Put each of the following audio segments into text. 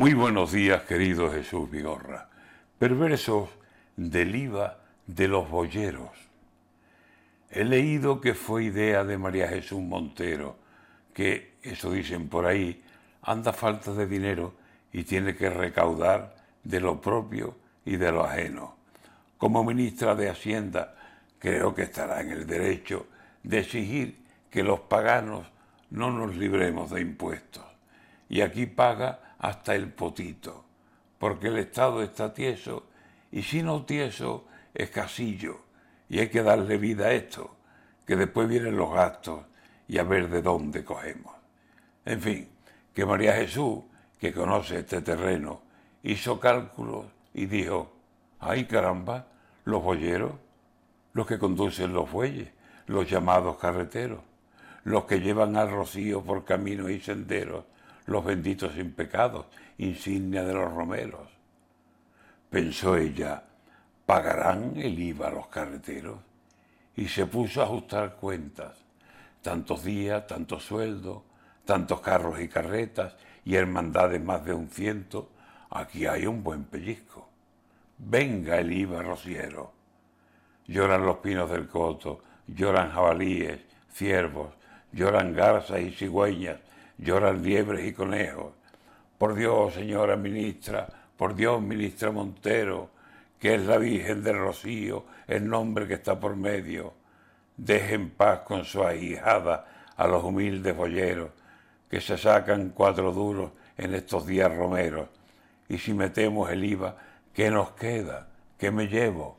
Muy buenos días, querido Jesús Vigorra. Perversos del IVA de los boyeros. He leído que fue idea de María Jesús Montero, que, eso dicen por ahí, anda falta de dinero y tiene que recaudar de lo propio y de lo ajeno. Como ministra de Hacienda, creo que estará en el derecho de exigir que los paganos no nos libremos de impuestos. Y aquí paga hasta el potito, porque el Estado está tieso y si no tieso es casillo y hay que darle vida a esto, que después vienen los gastos y a ver de dónde cogemos. En fin, que María Jesús, que conoce este terreno, hizo cálculos y dijo, ay caramba, los boyeros, los que conducen los bueyes, los llamados carreteros, los que llevan al rocío por caminos y senderos, los benditos sin pecados, insignia de los romeros. Pensó ella, ¿pagarán el IVA los carreteros? Y se puso a ajustar cuentas. Tantos días, tantos sueldos, tantos carros y carretas y hermandades más de un ciento, aquí hay un buen pellizco. Venga el IVA rociero. Lloran los pinos del coto, lloran jabalíes, ciervos, lloran garzas y cigüeñas, lloran liebres y conejos. Por Dios, señora ministra, por Dios, ministra Montero, que es la Virgen del Rocío, el nombre que está por medio, deje en paz con su ahijada a los humildes boyeros, que se sacan cuatro duros en estos días romeros. Y si metemos el IVA, ¿qué nos queda? ¿Qué me llevo?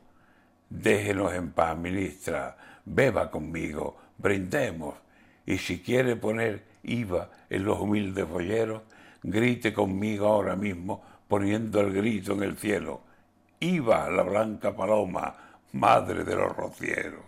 Déjenos en paz, ministra, beba conmigo, brindemos y si quiere poner IVA en los humildes boyeros, grite conmigo ahora mismo poniendo el grito en el cielo. IVA la blanca paloma, madre de los rocieros.